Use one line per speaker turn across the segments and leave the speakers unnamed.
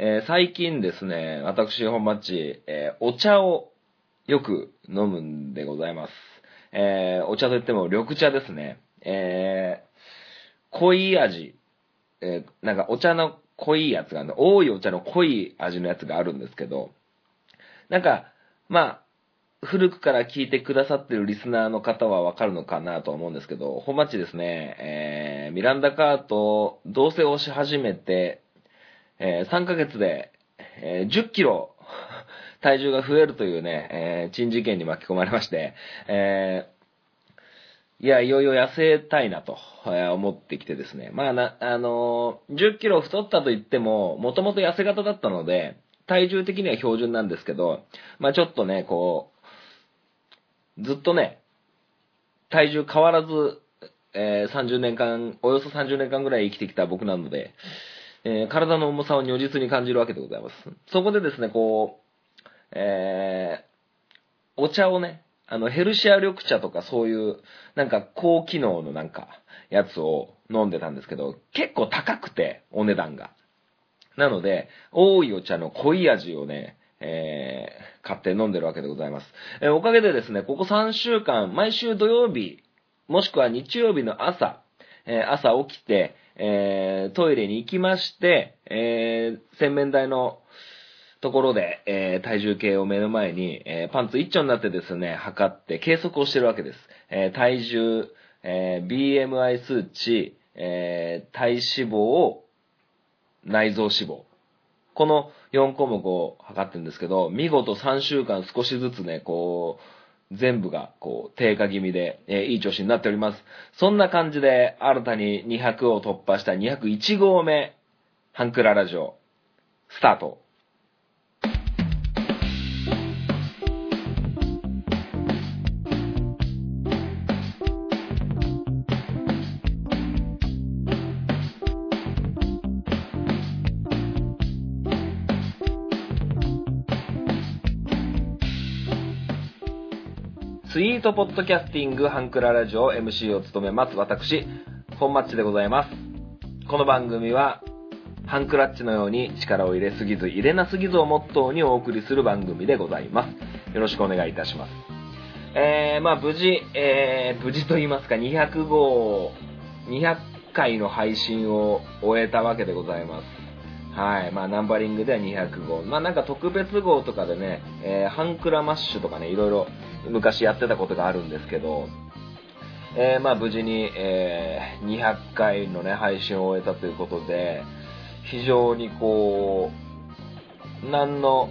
えー最近ですね、私、本町、えーお茶をよく飲むんでございます。えーお茶といっても緑茶ですね。えー濃い味、えーなんかお茶の濃いやつがある、多いお茶の濃い味のやつがあるんですけど、なんか、まあ、古くから聞いてくださってるリスナーの方はわかるのかなと思うんですけど、本町ですね、えーミランダカート、同棲をし始めて、えー3ヶ月で、えー10キロ 体重が増えるというね、えー珍事件に巻き込まれまして、えーいや、いよいよ痩せたいなと、え思ってきてですね。まあな、あの10キロ太ったと言っても、もともと痩せ型だったので、体重的には標準なんですけど、まあちょっとね、こう、ずっとね、体重変わらず、えー30年間、およそ30年間ぐらい生きてきた僕なので、えー体の重さを如実に感じるわけでございます。そこでですね、こう、えーお茶をね、あの、ヘルシア緑茶とかそういう、なんか高機能のなんか、やつを飲んでたんですけど、結構高くて、お値段が。なので、多いお茶の濃い味をね、えー、買って飲んでるわけでございます。えーおかげでですね、ここ3週間、毎週土曜日、もしくは日曜日の朝、え朝起きて、えトイレに行きまして、え洗面台のところで、え体重計を目の前に、えパンツ一丁になってですね、測って計測をしてるわけです。え体重、え BMI 数値、え体脂肪、内臓脂肪。この4項目を測ってるんですけど、見事3週間少しずつね、こう、全部が、こう、低下気味で、えーいい調子になっております。そんな感じで、新たに200を突破した201号目、ハンクララジオ、スタート。ートポッドキャスティング半クララジオ MC を務めます私、本マッチでございます。この番組は、半クラッチのように力を入れすぎず入れなすぎずをモットーにお送りする番組でございます。よろしくお願いいたします。えー、まあ無事、えー、無事と言いますか、200号、200回の配信を終えたわけでございます。はい。まあ、ナンバリングでは200号。まあ、なんか特別号とかでね、えー半クラマッシュとかね、いろいろ昔やってたことがあるんですけど、えーまあ、無事に、えー200回のね、配信を終えたということで、非常にこう、何の、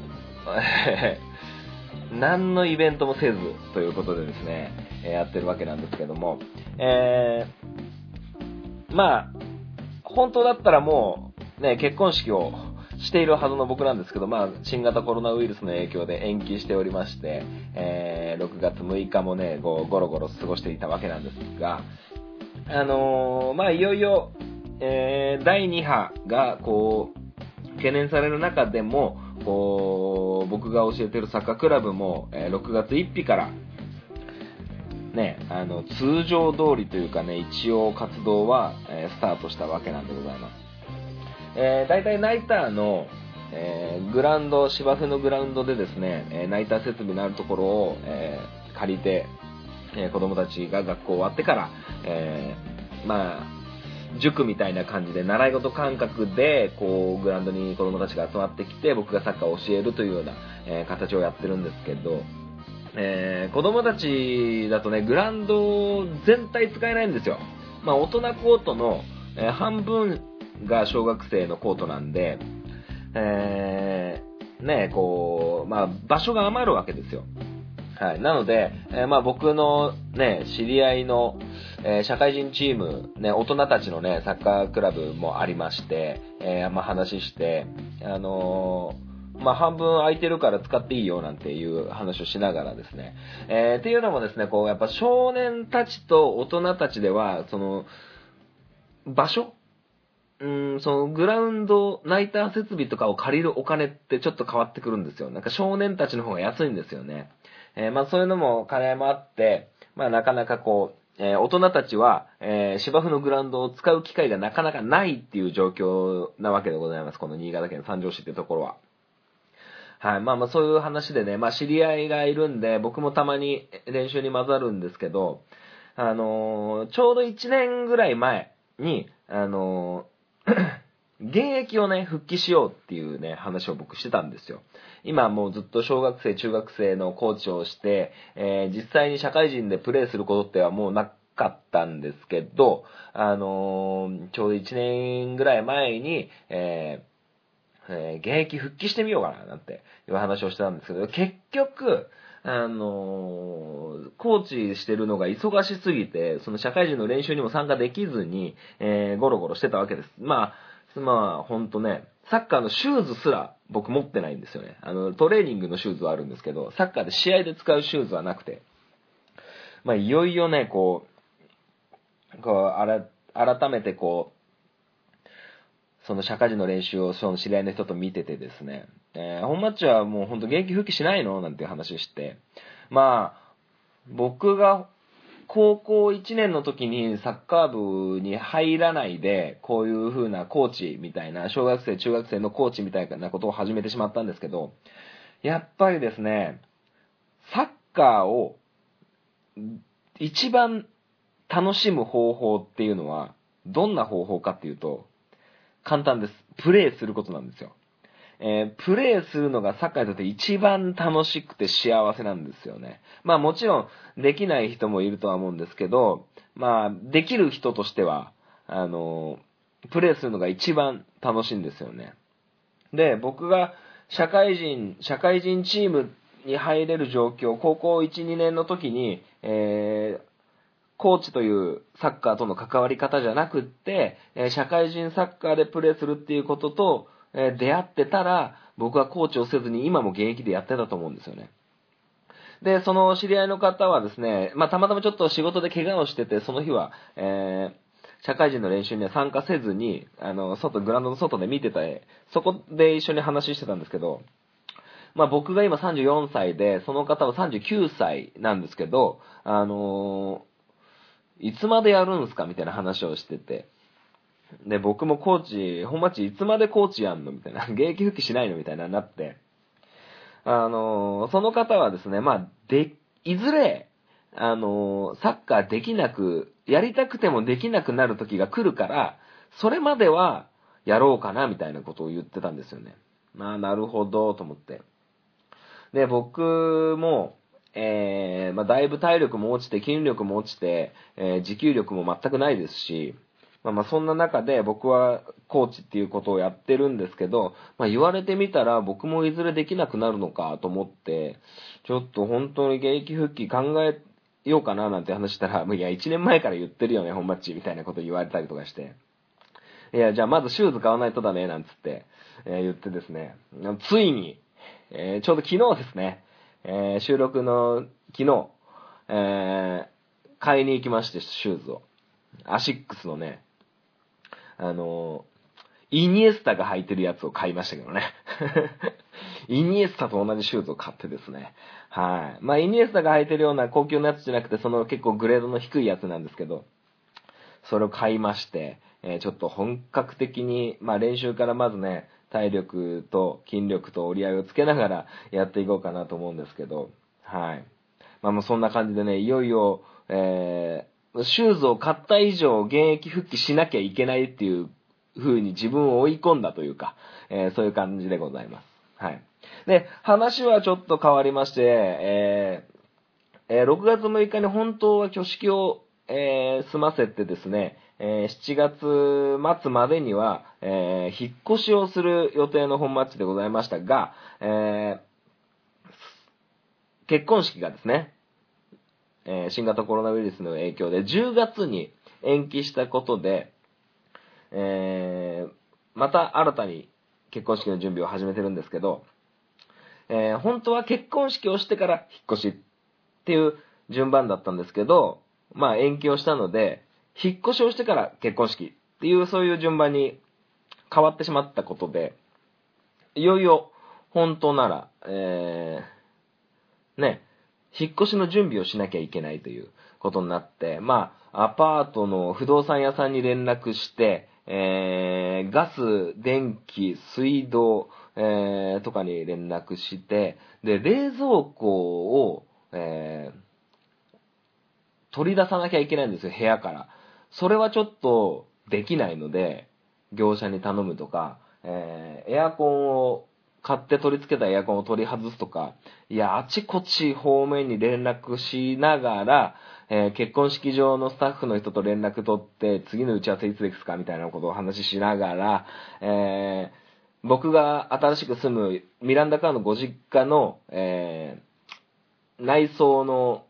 何のイベントもせずということでですね、えやってるわけなんですけども、えーまあ、本当だったらもう、ね、結婚式をしているはずの僕なんですけど、まあ、新型コロナウイルスの影響で延期しておりまして、えー6月6日もね、ゴロゴロ過ごしていたわけなんですが、あのーまあ、いよいよ、えー第2波が、こう、懸念される中でも、こう、僕が教えてるサッカークラブも、えー6月1日から、ね、あの、通常通りというかね、一応活動は、えースタートしたわけなんでございます。えー、大体ナイターの、えーグラウンド、芝生のグラウンドでですね、えナイター設備のあるところを、え借りて、え子供たちが学校終わってから、えまあ、塾みたいな感じで習い事感覚で、こう、グラウンドに子供たちが集まってきて、僕がサッカーを教えるというような、え形をやってるんですけど、えー子供たちだとね、グラウンド全体使えないんですよ。まあ、大人コートの、え半分が小学生のコートなんで、えーね、こう、まあ、場所が余るわけですよ。はい。なので、えーまあ僕のね、知り合いの、えー社会人チーム、ね、大人たちのね、サッカークラブもありまして、えーまあ話して、あのーまあ半分空いてるから使っていいよなんていう話をしながらですね、えーっていうのもですね、こうやっぱ少年たちと大人たちでは、その、場所うん、そのグラウンド、ナイター設備とかを借りるお金ってちょっと変わってくるんですよ。なんか少年たちの方が安いんですよね。えーまあそういうのも兼ね合いもあって、まあなかなかこう、えー大人たちは、えー芝生のグラウンドを使う機会がなかなかないっていう状況なわけでございます。この新潟県三条市ってところは。はい。まあまあそういう話でね、まあ知り合いがいるんで、僕もたまに練習に混ざるんですけど、あのーちょうど1年ぐらい前に、あのー 現役をね、復帰しようっていうね、話を僕してたんですよ。今もうずっと小学生、中学生のコーチをして、えー実際に社会人でプレーすることってはもうなかったんですけど、あのーちょうど1年ぐらい前に、えーえ現役復帰してみようかな、なんていう話をしてたんですけど、結局、あのーコーチしてるのが忙しすぎて、その社会人の練習にも参加できずに、えーゴロゴロしてたわけです。まあ、まあ、ほんとね、サッカーのシューズすら僕持ってないんですよね。あの、トレーニングのシューズはあるんですけど、サッカーで試合で使うシューズはなくて、まあ、いよいよね、こう、こう、あら、改めてこう、その社会人の練習をその知り合いの人と見ててですね、えー本マッチはもう本当現役復帰しないの？なんていう話をして、まあ、僕が高校1年の時にサッカー部に入らないで、こういう風なコーチみたいな、小学生、中学生のコーチみたいなことを始めてしまったんですけど、やっぱりですね、サッカーを一番楽しむ方法っていうのは、どんな方法かっていうと、簡単です。プレーすることなんですよ。えープレーするのがサッカーにとって一番楽しくて幸せなんですよね。まあもちろんできない人もいるとは思うんですけど、まあできる人としては、あのープレーするのが一番楽しいんですよね。で、僕が社会人、社会人チームに入れる状況、高校1、2年の時に、えーコーチというサッカーとの関わり方じゃなくって、え社会人サッカーでプレーするっていうことと、え出会ってたら、僕はコーチをせずに今も現役でやってたと思うんですよね。で、その知り合いの方はですね、まあ、たまたまちょっと仕事で怪我をしてて、その日は、えー社会人の練習には参加せずに、あの、外、グラウンドの外で見てて、そこで一緒に話してたんですけど、まあ僕が今34歳で、その方は39歳なんですけど、あのーいつまでやるんすかみたいな話をしてて。で、僕もコーチ、本町いつまでコーチやんの？みたいな。現役復帰しないの？みたいななって。あのその方はですね、まあ、で、いずれ、あのサッカーできなく、やりたくてもできなくなる時が来るから、それまではやろうかな、みたいなことを言ってたんですよね。まあ、なるほど、と思って。で、僕も、えー、まあ、だいぶ体力も落ちて、筋力も落ちて、えー持久力も全くないですし、まあまあそんな中で僕はコーチっていうことをやってるんですけど、まあ言われてみたら僕もいずれできなくなるのかと思って、ちょっと本当に現役復帰考えようかななんて話したら、いや1年前から言ってるよね、本マッチみたいなこと言われたりとかして。いや、じゃあまずシューズ買わないとだね、なんつって、えー言ってですね、ついに、えーちょうど昨日ですね、えー収録の昨日、え買いに行きまして、シューズを。アシックスのね、あのイニエスタが履いてるやつを買いましたけどね。イニエスタと同じシューズを買ってですね。はい。まあ、イニエスタが履いてるような高級なやつじゃなくて、その結構グレードの低いやつなんですけど、それを買いまして、えーちょっと本格的に、まあ練習からまずね、体力と筋力と折り合いをつけながら やっていこうかなと思うんですけど、はい。まあもうそんな感じでね、いよいよ、えーシューズを買った以上現役復帰しなきゃいけないっていう風に自分を追い込んだというか、えーそういう感じでございます。はい。で、話はちょっと変わりまして、えーえー6月6日に本当は挙式を、え済ませてですね、え7月末までには、え引っ越しをする予定の本マッチでございましたが、え結婚式がですね、えー新型コロナウイルスの影響で10月に延期したことで、えーまた新たに結婚式の準備を始めてるんですけど、えー本当は結婚式をしてから引っ越しっていう順番だったんですけど、まあ延期をしたので、引っ越しをしてから結婚式っていうそういう順番に変わってしまったことで、いよいよ本当なら、えーね、引っ越しの準備をしなきゃいけないということになって、まあ、アパートの不動産屋さんに連絡して、えー、ガス、電気、水道、えー、とかに連絡して、で、冷蔵庫を、えー、取り出さなきゃいけないんですよ、部屋から。それはちょっとできないので、業者に頼むとか、えー、エアコンを買って取り付けたエアコンを取り外すとか、いや、あちこち方面に連絡しながら、えー、結婚式場のスタッフの人と連絡取って、次の打ち合わせいつですかみたいなことを話ししながら、えー、僕が新しく住むミランダカーのご実家の、えー、内装の、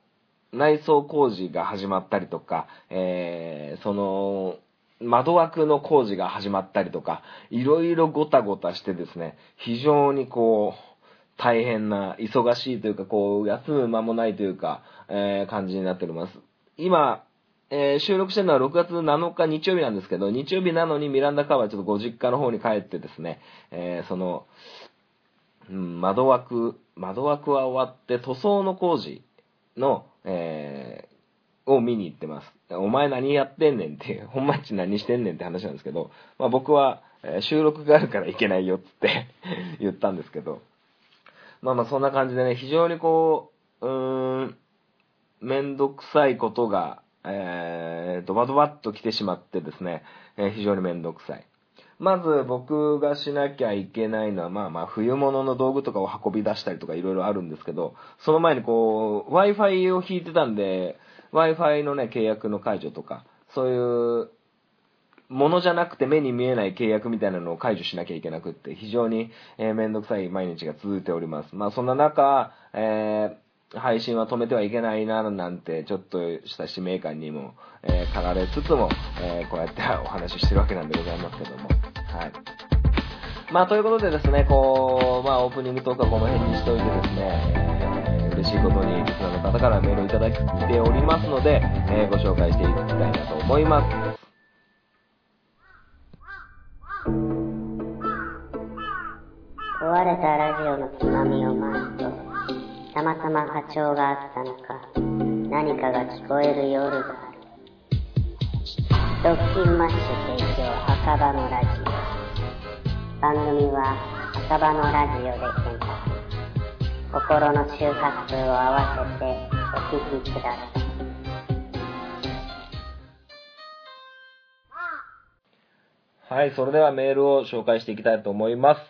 内装工事が始まったりとか、えー、その、窓枠の工事が始まったりとか、いろいろごたごたしてですね、非常にこう、大変な、忙しいというか、こう、休む間もないというか、えー、感じになっております。今、えー、収録してるのは6月7日日曜日なんですけど、日曜日なのにミランダカーはちょっとご実家の方に帰ってですね、えー、その、うん、窓枠、窓枠は終わって塗装の工事の、え、を見に行ってます。お前何やってんねんっていう、本町何してんねんって話なんですけど、まあ僕は、収録があるから行けないよっつって 言ったんですけど、まあまあそんな感じでね、非常にこう、うーん、めんどくさいことが、えー、ドバドバっと来てしまってですね、えー、非常にめんどくさい。まず僕がしなきゃいけないのは、まあまあ冬物の道具とかを運び出したりとかいろいろあるんですけど、その前にこう、Wi-Fi を引いてたんで、Wi-Fi のね、契約の解除とか、そういうものじゃなくて目に見えない契約みたいなのを解除しなきゃいけなくって、非常に、えー、めんどくさい毎日が続いております。まあそんな中、えー、配信は止めてはいけないな、なんて、ちょっとした使命感にも、えー、かられつつも、えー、こうやってお話ししてるわけなんでございますけども。はい。まあということでですね、こう、まあオープニングトークはこの辺にしておいてですね、嬉しいことにリスナーの方からメールをいただいておりますので、えー、ご紹介していきたいなと思います。
壊れたラジオのつまみを回すと、たまたま波長があったのか、何かが聞こえる夜がある。ドッキンマッシュ提供墓場のラジオ。番組は墓場のラジオで検索。心の周波数を合わせてお聞きくださ
い。はい、それではメールを紹介していきたいと思います。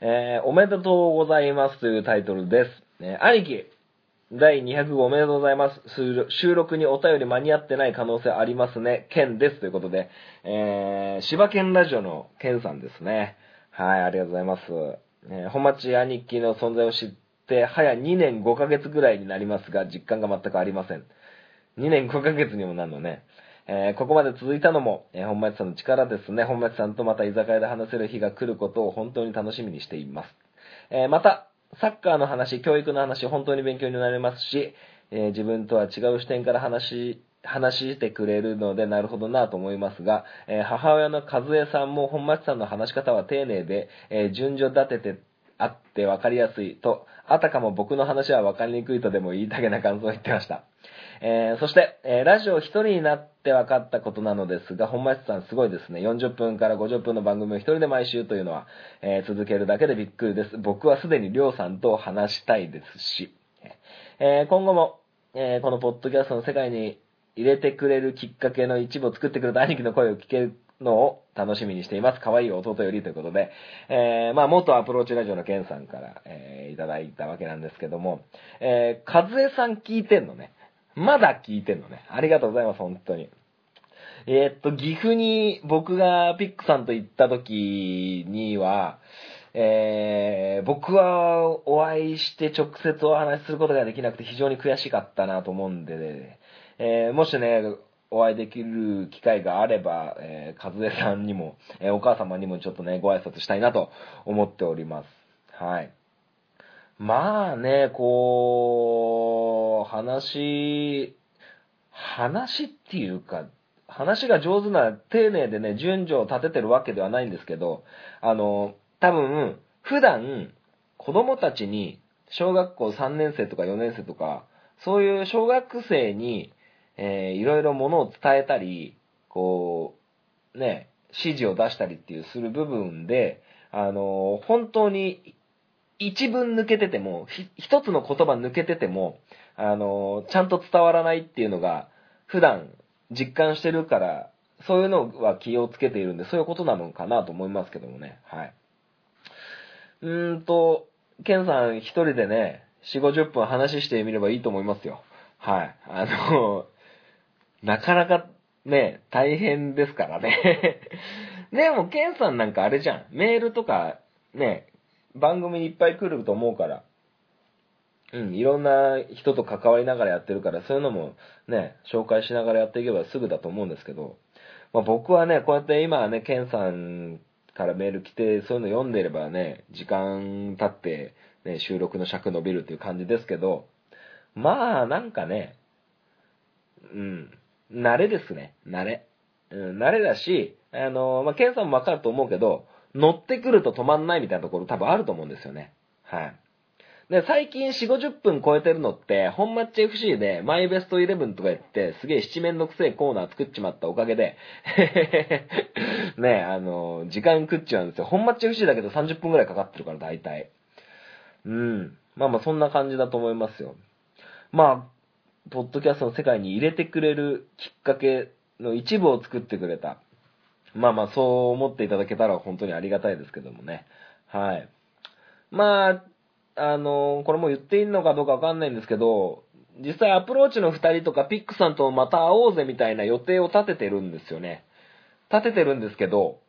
えー、おめでとうございますというタイトルです。えー、兄貴、第205おめでとうございます。収録にお便り間に合ってない可能性ありますね。ケンです。ということで、えー、柴犬ラジオのケンさんですね。はい、ありがとうございます。えー、本町兄貴の存在を知って、早2年5ヶ月ぐらいになりますが、実感が全くありません。2年5ヶ月にもなるのね。えー、ここまで続いたのも、えー、本町さんの力ですね。本町さんとまた居酒屋で話せる日が来ることを本当に楽しみにしています。えー、また、サッカーの話、教育の話、本当に勉強になりますし、え自分とは違う視点から話、話してくれるので、なるほどなと思いますが、え母親の和江さんも本町さんの話し方は丁寧で、え順序立ててあって分かりやすいと、あたかも僕の話は分かりにくいとでも言いたげな感想を言ってました。えー、そして、えー、ラジオ一人になって分かったことなのですが、本町さんすごいですね。40分から50分の番組を一人で毎週というのは、えー、続けるだけでびっくりです。僕はすでにりょうさんと話したいですし、え今後も、えこのポッドキャストの世界に入れてくれるきっかけの一部を作ってくれた兄貴の声を聞けるのを楽しみにしています。可愛い弟よりということで、えー、まあ、元アプローチラジオのケンさんから、えー、いただいたわけなんですけども、えー、和江さん聞いてんのね。まだ聞いてんのね。ありがとうございます、本当に。えー、っと、岐阜に僕がピックさんと行った時には、えー、僕はお会いして直接お話しすることができなくて非常に悔しかったなと思うんで、えー、もしね、お会いできる機会があれば、えー、和江さんにも、えー、お母様にもちょっとね、ご挨拶したいなと思っております。はい。まあね、こう、話、話っていうか、話が上手な、丁寧でね、順序を立ててるわけではないんですけど、あの、多分、普段、子供たちに、小学校3年生とか4年生とか、そういう小学生に、えー、いろいろものを伝えたり、こう、ね、指示を出したりっていうする部分で、あの、本当に一文抜けてても、一つの言葉抜けてても、あの、ちゃんと伝わらないっていうのが、普段実感してるから、そういうのは気をつけているんで、そういうことなのかなと思いますけどもね。はい。うーんと、ケンさん一人でね、4、50分話してみればいいと思いますよ。はい。あの、なかなかね、大変ですからね。でも、ケンさんなんかあれじゃん。メールとか、ね、番組にいっぱい来ると思うから。うん、いろんな人と関わりながらやってるから、そういうのもね、紹介しながらやっていけばすぐだと思うんですけど、まあ、僕はね、こうやって今はね、ケンさんからメール来て、そういうの読んでればね、時間経って、ね、収録の尺伸びるっていう感じですけど、まあ、なんかね、うん、慣れですね、慣れ。うん、慣れだし、あの、まあ、ケンさんもわかると思うけど、乗ってくると止まんないみたいなところ多分あると思うんですよね。はい。で、最近4、50分超えてるのって、本マッチ FC でマイベスト11とか言って、すげえ七面のくせえコーナー作っちまったおかげで ね、あの、時間食っちゃうんですよ。本マッチ FC だけど30分くらいかかってるから、大体。うん。まあまあ、そんな感じだと思いますよ。まあ、ポッドキャストの世界に入れてくれるきっかけの一部を作ってくれた。まあまあ、そう思っていただけたら本当にありがたいですけどもね。はい。まあ、あの、これも言っていいのかどうかわかんないんですけど、実際アプローチの二人とかピックさんとまた会おうぜみたいな予定を立ててるんですよね。立ててるんですけど、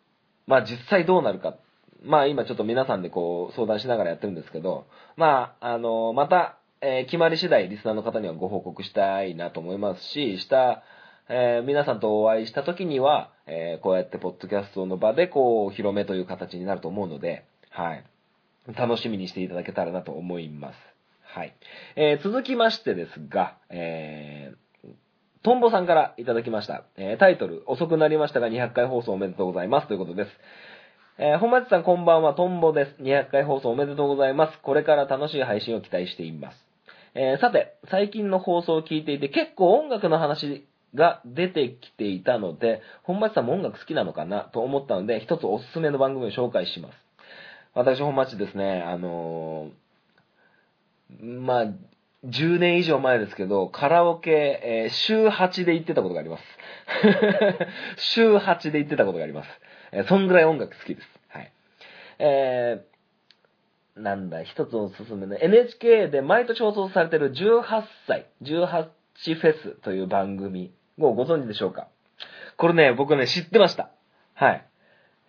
まあ実際どうなるか。まあ今ちょっと皆さんでこう相談しながらやってるんですけど、まあ、あの、また、えー、決まり次第リスナーの方にはご報告したいなと思いますし、した、えー、皆さんとお会いした時には、えー、こうやってポッドキャストの場でこう、広めという形になると思うので、はい。楽しみにしていただけたらなと思います。はい。えー、続きましてですが、えー、トンボさんからいただきました。えー、タイトル、遅くなりましたが200回放送おめでとうございます。ということです。えー、本町さんこんばんは、トンボです。200回放送おめでとうございます。これから楽しい配信を期待しています。えー、さて、最近の放送を聞いていて結構音楽の話が出てきていたので、本町さんも音楽好きなのかなと思ったので、一つおすすめの番組を紹介します。私、本町ですね、あのー、まあ、10年以上前ですけど、カラオケ、えー、週8で行ってたことがあります。週8で行ってたことがあります。えー、そんぐらい音楽好きです。はい。えー、なんだ、一つおすすめの NHK で毎年放送されてる18歳、18フェスという番組をご存知でしょうか？これね、僕ね、知ってました。はい。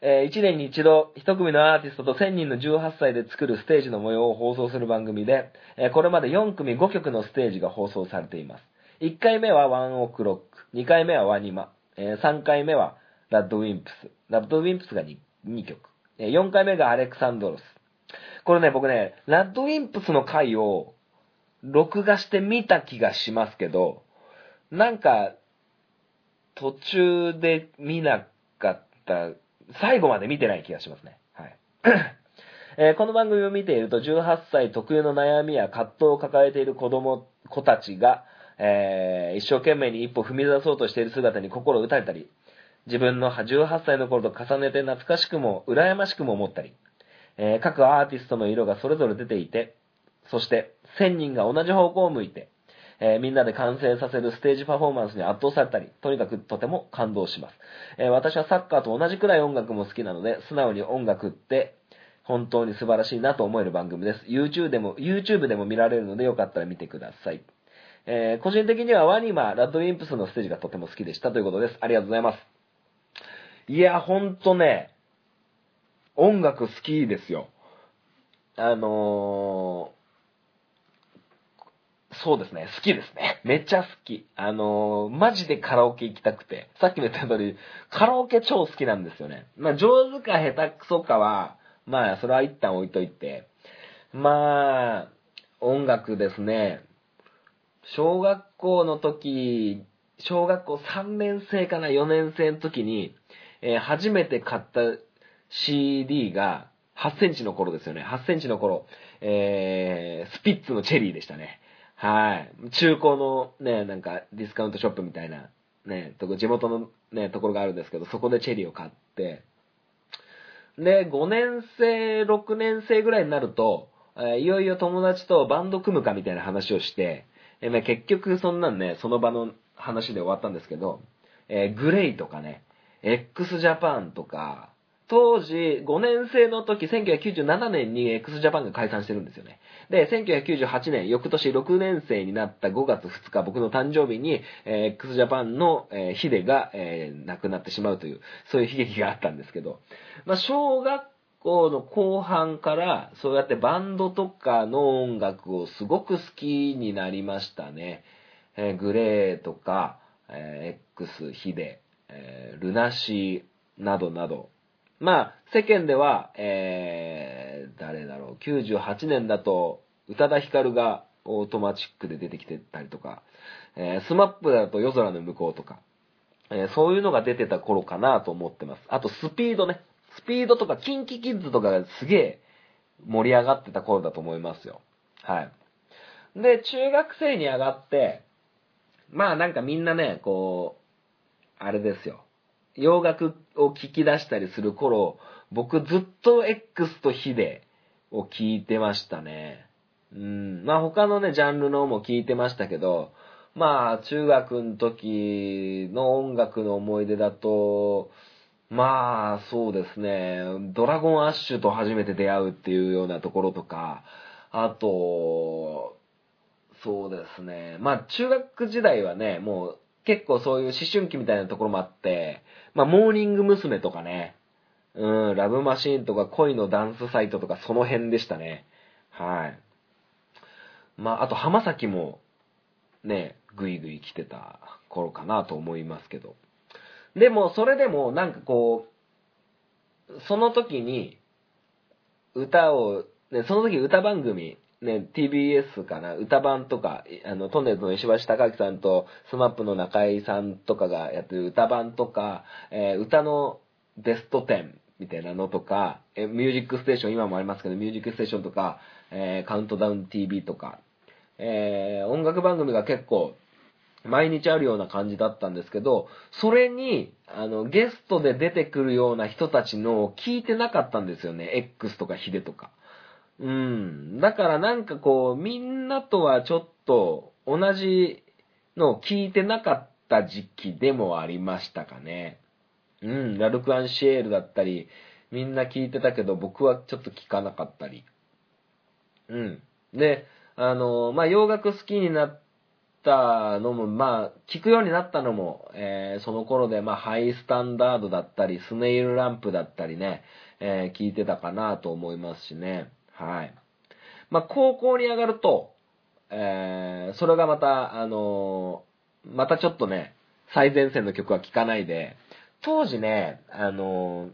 えー、1年に一度、一組のアーティストと1000人の18歳で作るステージの模様を放送する番組で、えー、これまで4組5曲のステージが放送されています。1回目はワンオクロック、2回目はワニマ、えー、3回目はラッドウィンプス、ラッドウィンプスが 2, 2曲、えー、4回目がアレクサンドロス。これね、僕ね、ラッドウィンプスの回を録画してみた気がしますけど、なんか、途中で見なかった最後まで見てない気がしますね。はい。えー、この番組を見ていると、18歳特有の悩みや葛藤を抱えている子供、子たちが、えー、一生懸命に一歩踏み出そうとしている姿に心を打たれたり、自分の18歳の頃と重ねて懐かしくも、羨ましくも思ったり、えー、各アーティストの色がそれぞれ出ていて、そして、1000人が同じ方向を向いて、えー、みんなで完成させるステージパフォーマンスに圧倒されたり、とにかくとても感動します。えー、私はサッカーと同じくらい音楽も好きなので、素直に音楽って本当に素晴らしいなと思える番組です。YouTube でも、YouTube でも見られるのでよかったら見てください。えー、個人的にはワニマ、ラッドウィンプスのステージがとても好きでしたということです。ありがとうございます。いや、ほんとね、音楽好きですよ。あのーそうですね。好きですね。めっちゃ好き。あのー、マジでカラオケ行きたくて。さっきも言った通り、カラオケ超好きなんですよね。まあ、上手か下手くそかは、まあ、それは一旦置いといて。まあ、音楽ですね。小学校の時、小学校3年生かな4年生の時に、えー、初めて買った CD が8センチの頃ですよね。8センチの頃、えー、スピッツのチェリーでしたね。はい。中古のね、なんかディスカウントショップみたいな、ね、地元のね、ところがあるんですけど、そこでチェリーを買って、で、5年生、6年生ぐらいになると、えいよいよ友達とバンド組むかみたいな話をして、えま結局そんなんね、その場の話で終わったんですけど、えーグレイとかね、x ジャパンとか、当時5年生の時、1997年に x ジャパンが解散してるんですよね。で、1998年、翌年6年生になった5月2日、僕の誕生日に、えー x ジャパンの、えーヒデが、えー亡くなってしまうという、そういう悲劇があったんですけど、まあ、小学校の後半から、そうやってバンドとかの音楽をすごく好きになりましたね。えー GLAY とか、えー X、 hide、えー LUNA SEA などなど。まあ、世間では、えー、誰だろう、98年だと、宇多田ヒカルがオートマチックで出てきてたりとか、えー、 SMAP だと夜空ノムコウとか、えーそういうのが出てた頃かなと思ってます。あと、スピードね。スピードとか、 KinKi Kids とかがすげえ盛り上がってた頃だと思いますよ。はい。で、中学生に上がって、まあなんかみんなね、こう、あれですよ。洋楽を聴き出したりする頃、僕ずっと X と hide を聴いてましたね。うん。まあ他のね、ジャンルのも聴いてましたけど、まあ中学の時の音楽の思い出だと、まあそうですね、ドラゴンアッシュと初めて出会うっていうようなところとか、あと、そうですね。まあ、中学時代はね、もう結構そういう思春期みたいなところもあって、まあ、モーニング娘。とかね、うん、ラブマシーンとか恋のダンスサイトとかその辺でしたね。はい。まあ、あと浜崎もね、ぐいぐい来てた頃かなと思いますけど。でも、それでもなんかこう、その時に歌を、ね、その時歌番組、ね、TBS かな、歌番とか、あの、トンネルの石橋貴明さんと、スマップの中井さんとかがやってる歌番とか、えー歌のベスト10みたいなのとか、えーミュージックステーション、今もありますけど、ミュージックステーションとか、えーカウントダウン TV とか、えー音楽番組が結構、毎日あるような感じだったんですけど、それに、あの、ゲストで出てくるような人たちのを聞いてなかったんですよね。X とかヒデとか。うん。だからなんかこう、みんなとはちょっと同じのを聞いてなかった時期でもありましたかね。うん。ラルク・アンシエールだったり、みんな聞いてたけど僕はちょっと聞かなかったり。うん。で、あの、まあ、洋楽好きになったのも、まあ、聞くようになったのも、えーその頃で、まあ、ハイスタンダードだったり、スネイルランプだったりね、えー聞いてたかなと思いますしね。はい。まあ、高校に上がると、えーそれがまた、あのーまたちょっとね、最前線の曲は聴かないで、当時ね、あのー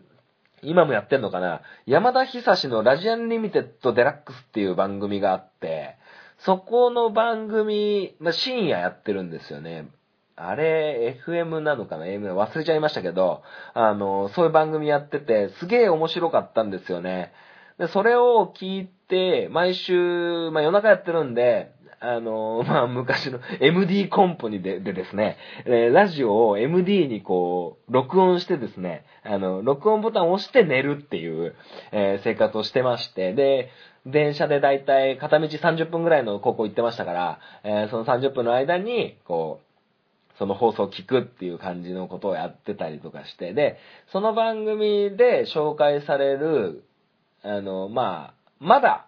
今もやってんのかなやまだひさしのラジアンリミテッドデラックスっていう番組があって、そこの番組、まあ、深夜やってるんですよね。あれ、FM なのかな ?AM 忘れちゃいましたけど、あの、そういう番組やってて、すげえ面白かったんですよね。で、それを聞いて、毎週、まあ夜中やってるんで、あの、まあ昔の MD コンポにででですね、えラジオを MD にこう、録音してですね、あの、録音ボタンを押して寝るっていう、えー生活をしてまして、で、電車でだいたい片道30分ぐらいの高校行ってましたから、えーその30分の間に、こう、その放送を聞くっていう感じのことをやってたりとかして、で、その番組で紹介される、あの、まあ、まだ、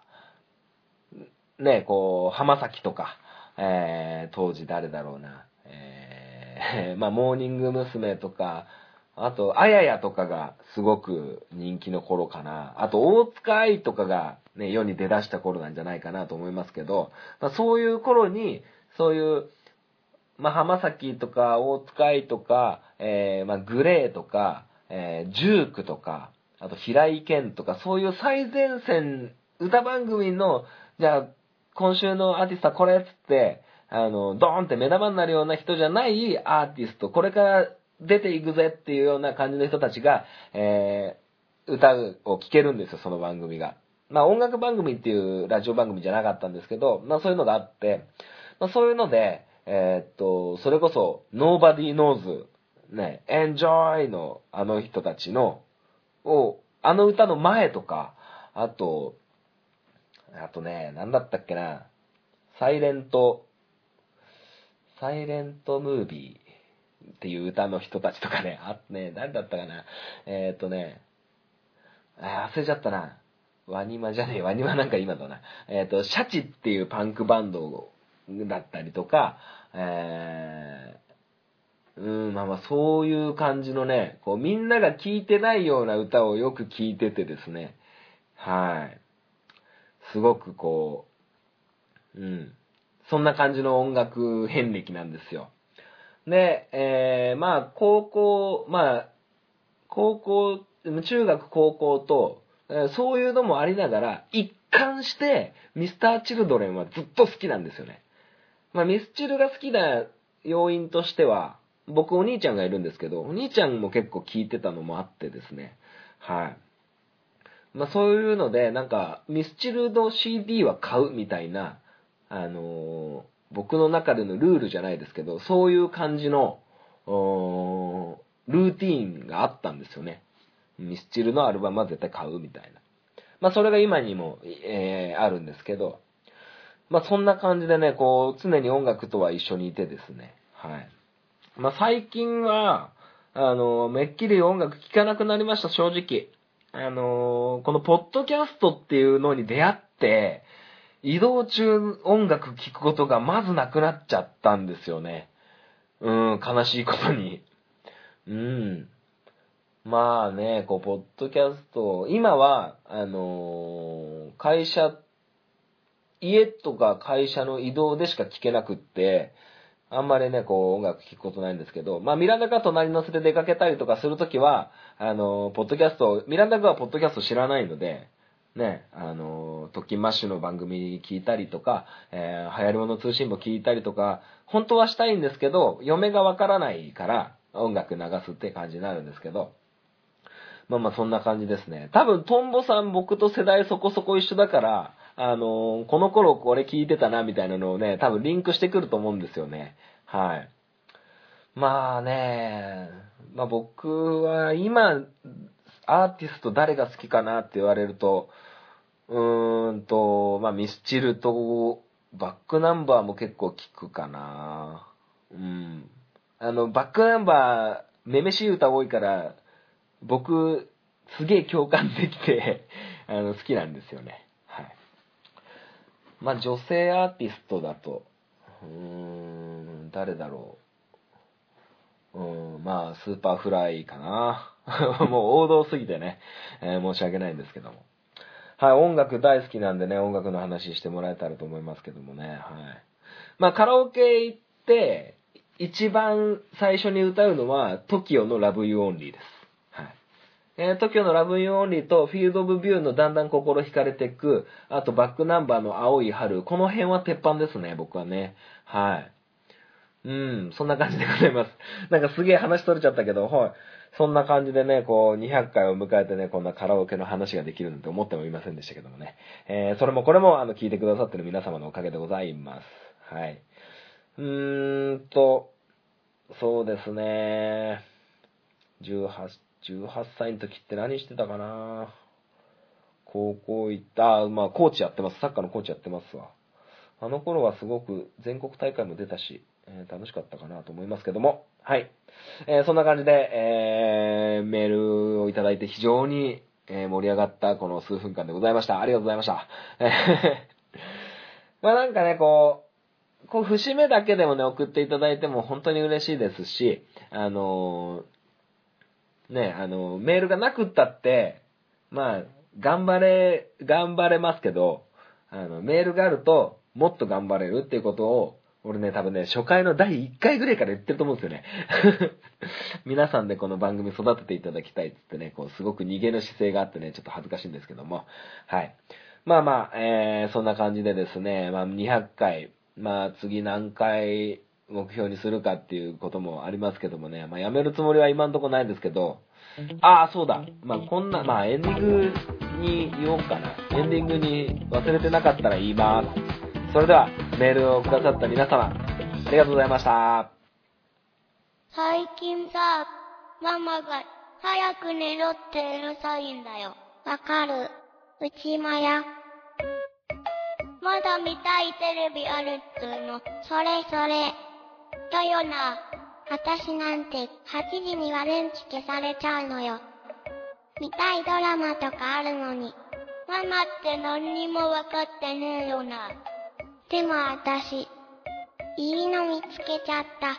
ね、こう、浜崎とか、えー、当時誰だろうな、えー、まあ、モーニング娘。とか、あと、あややとかがすごく人気の頃かな。あと、大塚愛とかがね、世に出だした頃なんじゃないかなと思いますけど、まあ、そういう頃に、そういう、まあ、浜崎とか、大塚愛とか、えー、まあ、グレーとか、えー、ジュークとか、あと、平井堅とか、そういう最前線、歌番組の、じゃあ、今週のアーティストはこれっつって、あの、ドーンって目玉になるような人じゃないアーティスト、これから出ていくぜっていうような感じの人たちが、えー、歌を聴けるんですよ、その番組が。まあ音楽番組っていうラジオ番組じゃなかったんですけど、まあそういうのがあって、まあ、そういうので、えーっと、それこそ、Nobody Knows、ね、Enjoy のあの人たちの、を、あの歌の前とか、あと、あとね、なんだったっけな、サイレント、サイレントムービーっていう歌の人たちとかね、あとね、誰だったかな、えーっとね、あ忘れちゃったな。ワニマじゃねえ、ワニマなんか今だな。えっ、と、シャチっていうパンクバンドだったりとか、えー、うん、まあまあそういう感じのね、こうみんなが聴いてないような歌をよく聴いててですね、はい。すごくこう、うん。そんな感じの音楽遍歴なんですよ。で、えー、まあ高校、まあ、高校、中学高校と、そういうのもありながら、一貫して、ミスター・チルドレンはずっと好きなんですよね。まあ、ミスチルが好きな要因としては、僕お兄ちゃんがいるんですけど、お兄ちゃんも結構聴いてたのもあってですね。はい。まあ、そういうので、なんか、ミスチルの CD は買うみたいな、あのー僕の中でのルールじゃないですけど、そういう感じの、ールーティーンがあったんですよね。ミスチルのアルバムは絶対買うみたいな。まあそれが今にも、えーあるんですけど、まあそんな感じでね、こう、常に音楽とは一緒にいてですね。はい。まあ最近は、あの、めっきり音楽聴かなくなりました、正直。あの、このポッドキャストっていうのに出会って、移動中音楽聴くことがまずなくなっちゃったんですよね。うん、悲しいことに。うん。まあね、こう、ポッドキャスト、今は、あの会社、家とか会社の移動でしか聞けなくって、あんまりね、こう、音楽聴くことないんですけど、まあ、ミランダが隣のせて出かけたりとかするときは、あのポッドキャスト、ミランダがポッドキャスト知らないので、ね、あの、トッキンマッシュの番組聞いたりとか、えー、流行り物通信簿聞いたりとか、本当はしたいんですけど、嫁がわからないから、音楽流すって感じになるんですけど、まあまあそんな感じですね。多分トンボさん僕と世代そこそこ一緒だから、あのこの頃これ聞いてたなみたいなのをね、多分リンクしてくると思うんですよね。はい。まあね、まあ僕は今、アーティスト誰が好きかなって言われると、うーんと、まあミスチルとバックナンバーも結構聞くかな。うん。あの、バックナンバー、めめしい歌多いから、僕、すげえ共感できて、あの、好きなんですよね。まあ、女性アーティストだと、うーん、誰だろう。うん、まあ、 Superfly かな。もう王道すぎてね、えー申し訳ないんですけども。はい、音楽大好きなんでね、音楽の話してもらえたらと思いますけどもね、はい。まあ、カラオケ行って、一番最初に歌うのは、TOKIO の Love You Only です。えー、TOKIO の Love You Only と Field of View のだんだん心惹かれていく、あとバックナンバーの青い春、この辺は鉄板ですね、僕はね。はい。うん、そんな感じでございます。なんかすげえ話取れちゃったけど、はい。そんな感じでね、こう、200回を迎えてね、こんなカラオケの話ができるなんて思ってもいませんでしたけどもね。えー、それもこれも、あの、聞いてくださってる皆様のおかげでございます。はい。うーんと、そうですね。18、18歳の時って何してたかな？高校行った、あまあ、コーチやってます。サッカーのコーチやってますわ。あの頃はすごく全国大会も出たし、えー楽しかったかなと思いますけども。はい。えーそんな感じで、えーメールをいただいて非常に、え盛り上がったこの数分間でございました。ありがとうございました。まあなんかね、こう、こう節目だけでもね、送っていただいても本当に嬉しいですし、あのーね、あのメールがなくったって、まあ、頑張れ、頑張れますけど、あの、メールがあると、もっと頑張れるっていうことを、俺ね、多分ね、初回の第1回ぐらいから言ってると思うんですよね。皆さんでこの番組育てていただきたいっつってね、こう、すごく逃げの姿勢があってね、ちょっと恥ずかしいんですけども。はい。まあまあ、えー、そんな感じでですね、まあ200回、まあ次何回目標にするかっていうこともありますけどもね、まあやめるつもりは今んとこないですけど、ああ、そうだ。まあこんな、まあエンディングに言おうかな。エンディングに忘れてなかったら言います。それでは、メールをくださった皆様、ありがとうございました。
最近さ、ママが早く寝ろってうるさいんだよ。わかる。うちもや。まだ見たいテレビあるっつうの。それそれ。だよな。あたしなんて8時には電気消されちゃうのよ。見たいドラマとかあるのに。ママって何にもわかってねえよな。でもあたし、いいの見つけちゃった。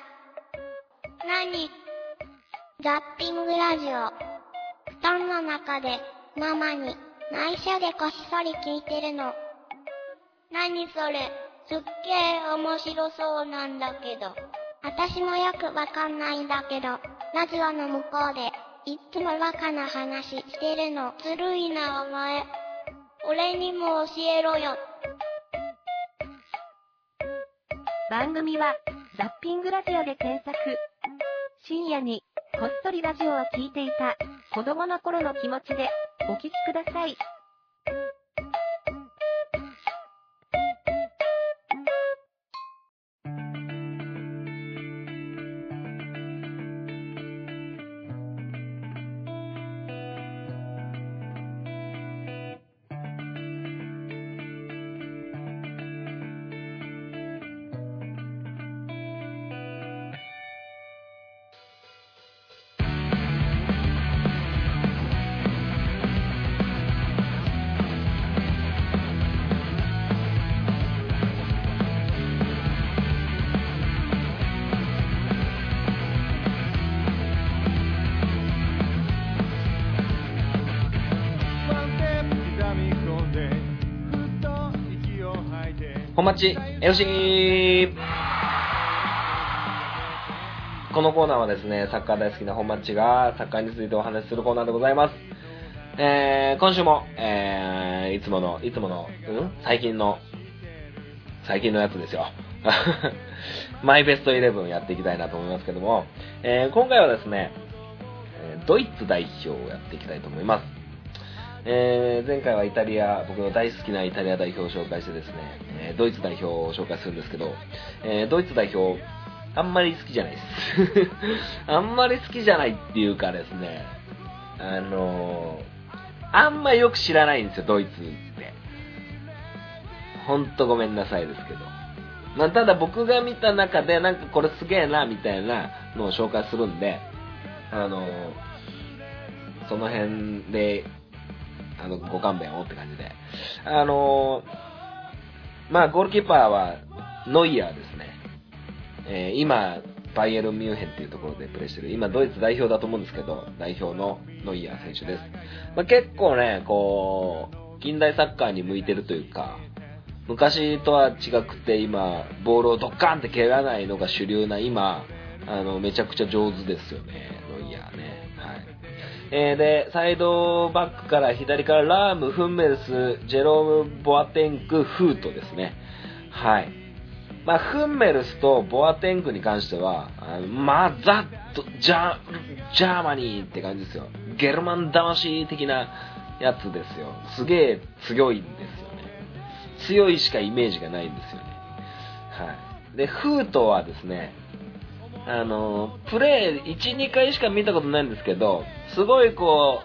何？ザッピングラジオ。布団の中でママに内緒でこっそり聞いてるの。何それ？すっげえ面白そうなんだけど。私もよくわかんないんだけど、ラジオの向こうでいっつもバカな話してるの。ずるいなお前。俺にも教えろよ。
番組は、ザッピングラジオで検索。深夜に、こっそりラジオを聞いていた、子供の頃の気持ちで、お聞きください。
本町 FC! このコーナーはですね、サッカー大好きな本町がサッカーについてお話しするコーナーでございます。えー、今週も、えー、いつもの、いつもの、うん？最近の、最近のやつですよ。マイベストイレブンやっていきたいなと思いますけども、えー今回はですね、ドイツ代表をやっていきたいと思います。えー前回はイタリア、僕の大好きなイタリア代表を紹介してですね、えドイツ代表を紹介するんですけど、えドイツ代表、あんまり好きじゃないです。あんまり好きじゃないっていうかですね、あのあんまよく知らないんですよ、ドイツって。ほんとごめんなさいですけど。まあ、ただ僕が見た中で、なんかこれすげえな、みたいなのを紹介するんで、あのその辺で、あの、ご勘弁をって感じで。あのーまあ、ゴールキーパーは、ノイヤーですね。えー今、バイエルン・ミュンヘンっていうところでプレーしてる、今、ドイツ代表だと思うんですけど、代表のノイヤー選手です。まあ、結構ね、こう、近代サッカーに向いてるというか、昔とは違くて今、ボールをドッカンって蹴らないのが主流な今、あの、めちゃくちゃ上手ですよね、ノイアーね。えーで、サイドバックから左からラーム、フンメルス、ジェローム、ボアテング、フートですね。はい。まあ、フンメルスとボアテングに関しては、あまあ、ザッと、ジャ、 Germany って感じですよ。ゲルマン魂的なやつですよ。すげえ強いんですよね。強いしかイメージがないんですよね。はい。で、フートはですね、あの、プレー1、2回しか見たことないんですけど、すごいこ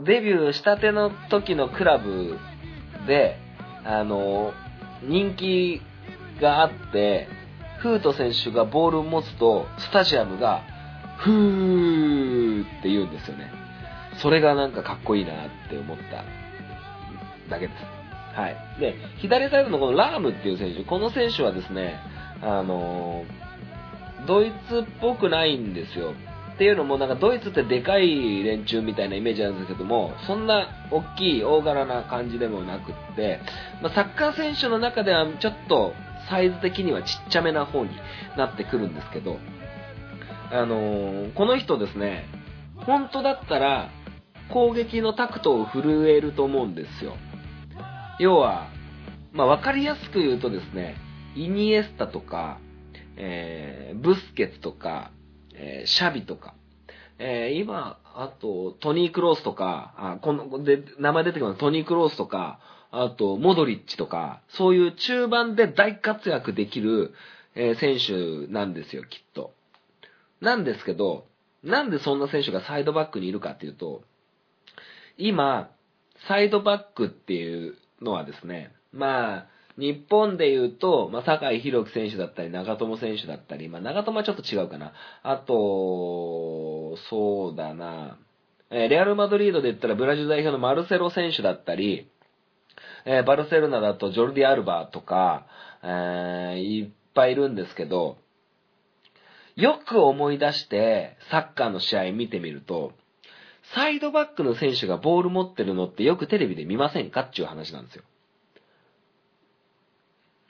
う、デビューしたての時のクラブで、あの、人気があって、フート選手がボールを持つと、スタジアムが、ふーって言うんですよね。それがなんかかっこいいなって思っただけです。はい。で、左サイドのこのラームっていう選手、この選手はですね、あのドイツっぽくないんですよ。っていうのも、なんかドイツってでかい連中みたいなイメージなんですけども、そんな大きい大柄な感じでもなくって、まあ、サッカー選手の中ではちょっとサイズ的にはちっちゃめな方になってくるんですけど、あのーこの人ですね、本当だったら攻撃のタクトを震えると思うんですよ。要は、まあ、わかりやすく言うとですね、イニエスタとか、えーブスケツとか、えーシャビとか、えー今、あと、トニー・クロースとか、あこの、で、名前出てくるのはトニー・クロースとか、あと、モドリッチとか、そういう中盤で大活躍できる、えー選手なんですよ、きっと。なんですけど、なんでそんな選手がサイドバックにいるかっていうと、今、サイドバックっていうのはですね、まあ、日本で言うと、まあ、酒井宏樹選手だったり、長友選手だったり、まあ、長友はちょっと違うかな。あと、そうだな、えーレアル・マドリードで言ったらブラジル代表のマルセロ選手だったり、えーバルセロナだとジョルディ・アルバとか、えーいっぱいいるんですけど、よく思い出して、サッカーの試合見てみると、サイドバックの選手がボール持ってるのってよくテレビで見ませんかっていう話なんですよ。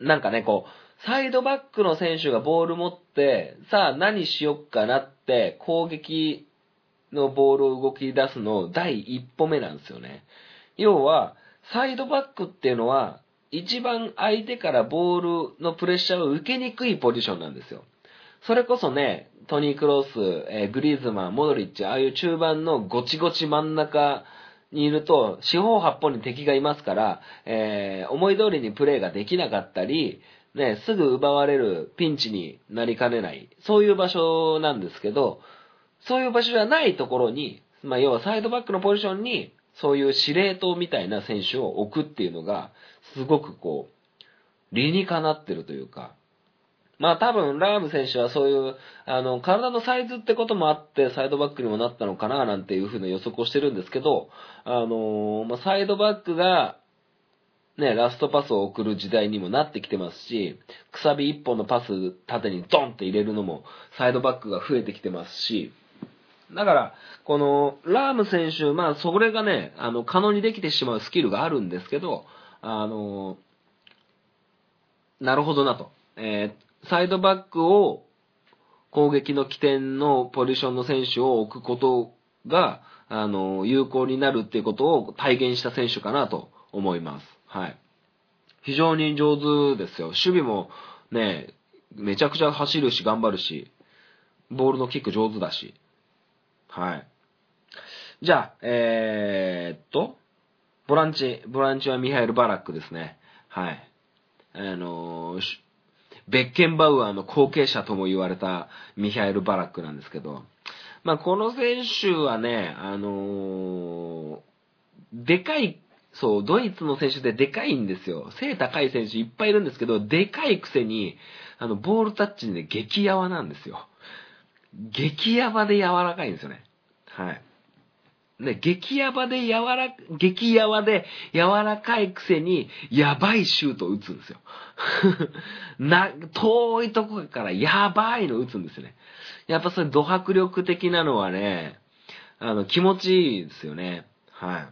なんかね、こう、サイドバックの選手がボール持って、さあ何しよっかなって攻撃のボールを動き出すの第一歩目なんですよね。要は、サイドバックっていうのは、一番相手からボールのプレッシャーを受けにくいポジションなんですよ。それこそね、トニー・クロース、えーグリーズマン、モドリッチ、ああいう中盤のゴチゴチ真ん中にいると、四方八方に敵がいますから、えー思い通りにプレーができなかったり、ね、すぐ奪われるピンチになりかねない、そういう場所なんですけど、そういう場所じゃないところに、まあ、要はサイドバックのポジションに、そういう司令塔みたいな選手を置くっていうのが、すごくこう、理にかなってるというか、まあ多分、ラーム選手はそういう、あの、体のサイズってこともあって、サイドバックにもなったのかな、なんていうふうな予測をしてるんですけど、あのまあ、サイドバックが、ね、ラストパスを送る時代にもなってきてますし、くさび一本のパス縦にドンって入れるのも、サイドバックが増えてきてますし、だから、この、ラーム選手、まあ、それがね、あの、可能にできてしまうスキルがあるんですけど、あの、なるほどなと。えーサイドバックを攻撃の起点のポジションの選手を置くことが、あの、有効になるっていうことを体現した選手かなと思います。はい。非常に上手ですよ。守備もね、めちゃくちゃ走るし頑張るし、ボールのキック上手だし。はい。じゃあ、えー、っと、ボランチ、ボランチはミハエル・バラックですね。はい。あのーベッケンバウアーの後継者とも言われたミハエル・バラックなんですけど、まあ、この選手はね、あのーでかい、そう、ドイツの選手ででかいんですよ。背高い選手いっぱいいるんですけど、でかいくせに、あの、ボールタッチで激ヤワなんですよ。激ヤバで柔らかいんですよね。はい。ね、激ヤバで柔ら、激ヤワで柔らかいくせに、やばいシュートを打つんですよ。な、遠いとこからやばいの打つんですよね。やっぱそれ、ド迫力的なのはね、あの、気持ちいいですよね。はい。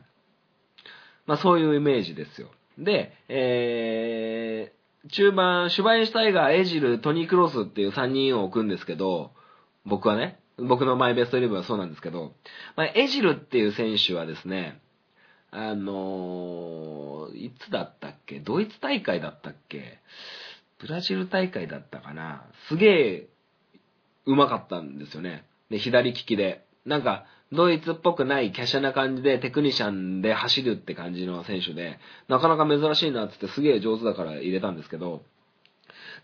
まあそういうイメージですよ。で、えー、中盤、シュバインシュタイガー、エジル、トニー・クロスっていう3人を置くんですけど、僕はね、僕のマイベストイレブンはそうなんですけど、まあ、エジルっていう選手はですね、あのーいつだったっけ？ドイツ大会だったっけ？ブラジル大会だったかな？すげえ、うまかったんですよね。で、左利きで。なんか、ドイツっぽくない華奢な感じでテクニシャンで走るって感じの選手で、なかなか珍しいなってってすげえ上手だから入れたんですけど、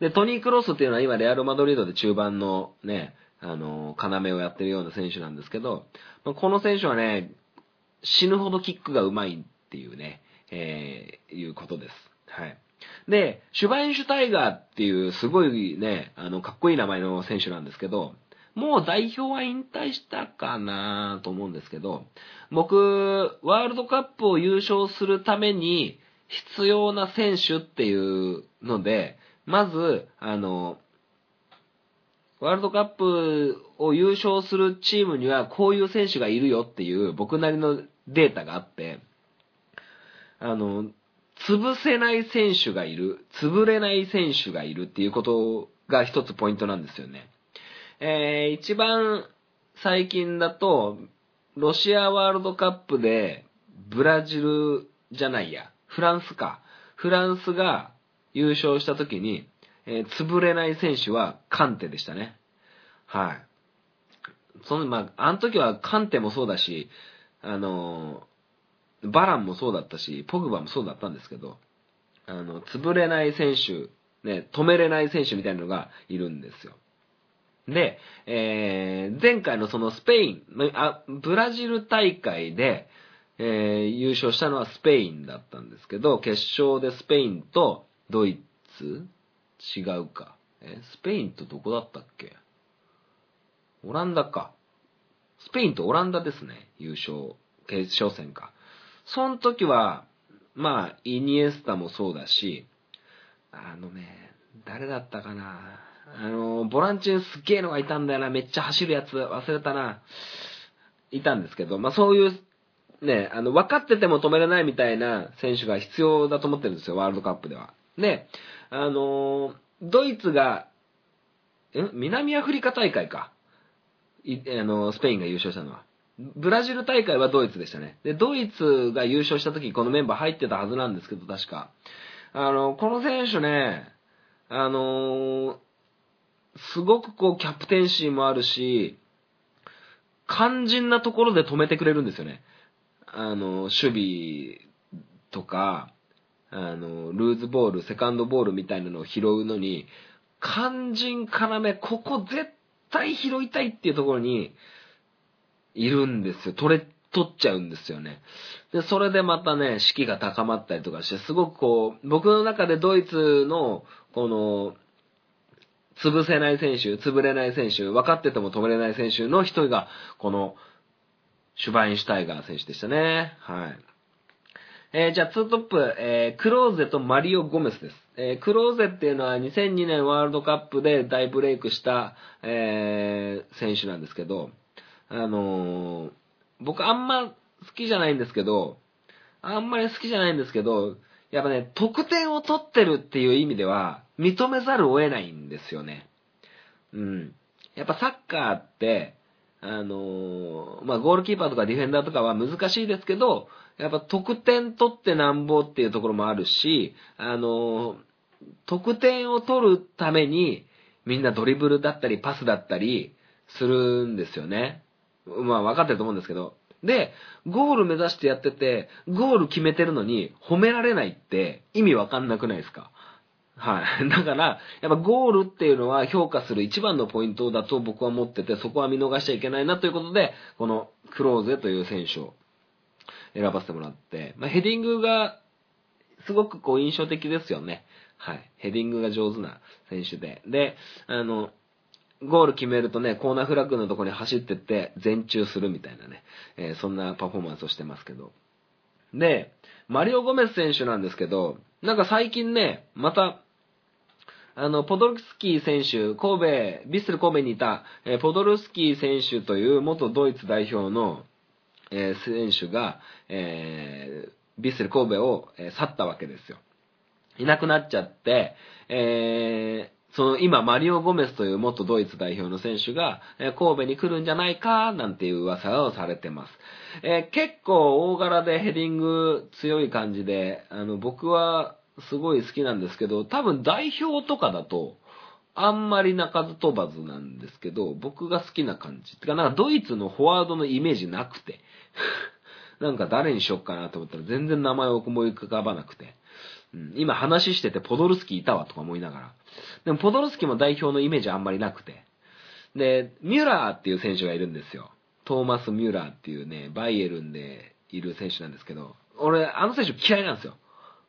で、トニー・クロスっていうのは今レアル・マドリードで中盤のね、あの、要をやってるような選手なんですけど、まあこの選手はね、死ぬほどキックが上手いっていうね、えー、いうことです。はい。で、シュバインシュタイガーっていうすごいね、あの、かっこいい名前の選手なんですけど、もう代表は引退したかなと思うんですけど、僕、ワールドカップを優勝するために必要な選手っていうので、まず、あの、ワールドカップを優勝するチームにはこういう選手がいるよっていう僕なりのデータがあって、あの、潰せない選手がいる、潰れない選手がいるっていうことが一つポイントなんですよね。えー、一番最近だと、ロシアワールドカップで、ブラジルじゃないや、フランスか。フランスが優勝した時に、えー潰れない選手はカンテでしたね。はい。その、まあ、あの時はカンテもそうだし、あの、バランもそうだったし、ポグバもそうだったんですけど、あの、潰れない選手、ね、止めれない選手みたいなのがいるんですよ。で、えー、前回のそのスペイン、あ、ブラジル大会で、えー、優勝したのはスペインだったんですけど、決勝でスペインとドイツ違うか。えスペインとどこだったっけ？オランダか。スペインとオランダですね、優勝、決勝戦か。その時は、まあ、イニエスタもそうだし、あのね、誰だったかな。あの、ボランチにすっげえのがいたんだよな。めっちゃ走るやつ、忘れたな。いたんですけど、まあそういうね、あの、分かってても止めれないみたいな選手が必要だと思ってるんですよ、ワールドカップでは。で、あのドイツが、ん南アフリカ大会か。い、あの、スペインが優勝したのは。ブラジル大会はドイツでしたね。で、ドイツが優勝した時このメンバー入ってたはずなんですけど、確か。あの、この選手ね、あのすごくこう、キャプテンシーもあるし、肝心なところで止めてくれるんですよね。あの、守備とか、あの、ルーズボール、セカンドボールみたいなのを拾うのに、肝心要、ここ絶対拾いたいっていうところに、いるんですよ。取れ、取っちゃうんですよね。で、それでまたね、士気が高まったりとかして、すごくこう、僕の中でドイツの、この、潰せない選手、潰れない選手、分かってても止めれない選手の一人が、この、シュバインシュタイガー選手でしたね。はい。えー、じゃあ、ツートップ、えー、クローゼとマリオ・ゴメスです。えー、クローゼっていうのは2002年ワールドカップで大ブレイクした、えー、選手なんですけど、あのー、僕あんま好きじゃないんですけど、あんまり好きじゃないんですけど、やっぱね、得点を取ってるっていう意味では、認めざるを得ないんですよね。うん。やっぱサッカーって、あのー、まあ、ゴールキーパーとかディフェンダーとかは難しいですけど、やっぱ得点取ってなんぼっていうところもあるし、あの、得点を取るために、みんなドリブルだったりパスだったりするんですよね。まあ分かってると思うんですけど。で、ゴール目指してやってて、ゴール決めてるのに褒められないって意味わかんなくないですか？はい。だから、やっぱゴールっていうのは評価する一番のポイントだと僕は思ってて、そこは見逃しちゃいけないなということで、このクローゼという選手を選ばせてもらって、まあ、ヘディングがすごくこう印象的ですよね。はい。ヘディングが上手な選手で。で、あの、ゴール決めるとね、コーナーフラッグのとこに走ってって全中するみたいなね、えー、そんなパフォーマンスをしてますけど。で、マリオ・ゴメス選手なんですけど、なんか最近ね、またあの、ポドルスキー選手、神戸、ヴィッセル神戸にいた、えー、ポドルスキー選手という元ドイツ代表の、選手が、えー、ヴィッセル神戸を、去ったわけですよ。いなくなっちゃって、えーその今、マリオ・ゴメスという元ドイツ代表の選手が、え神戸に来るんじゃないか、なんていう噂をされてます。えー結構大柄でヘディング強い感じで、あの、僕はすごい好きなんですけど、多分代表とかだと、あんまり鳴かず飛ばずなんですけど、僕が好きな感じ。てか、なんかドイツのフォワードのイメージなくて。なんか誰にしよっかなと思ったら全然名前を思い浮かばなくて。うん、今話しててポドルスキーいたわとか思いながら。でもポドルスキーも代表のイメージあんまりなくて。で、ミュラーっていう選手がいるんですよ。トーマス・ミュラーっていうね、バイエルンでいる選手なんですけど、俺、あの選手嫌いなんですよ。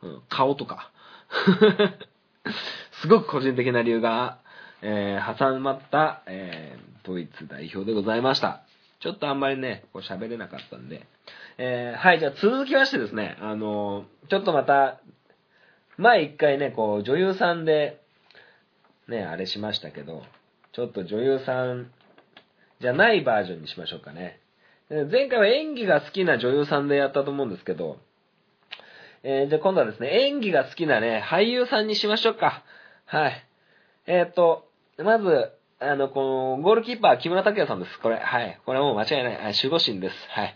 うん、顔とか。すごく個人的な理由が、えー、挟まった、えー、ドイツ代表でございました。ちょっとあんまりね、こう喋れなかったんで。えー、はい、じゃあ続きましてですね、あのー、ちょっとまた、前一回ね、こう、女優さんで、ね、あれしましたけど、ちょっと女優さんじゃないバージョンにしましょうかね。前回は演技が好きな女優さんでやったと思うんですけど、えー、じゃあ今度はですね、演技が好きなね、俳優さんにしましょうか。はい。えっ、と、まず、あの、この、ゴールキーパー、木村拓哉さんです。これ、はい。これはもう間違いない。はい、守護神です。はい。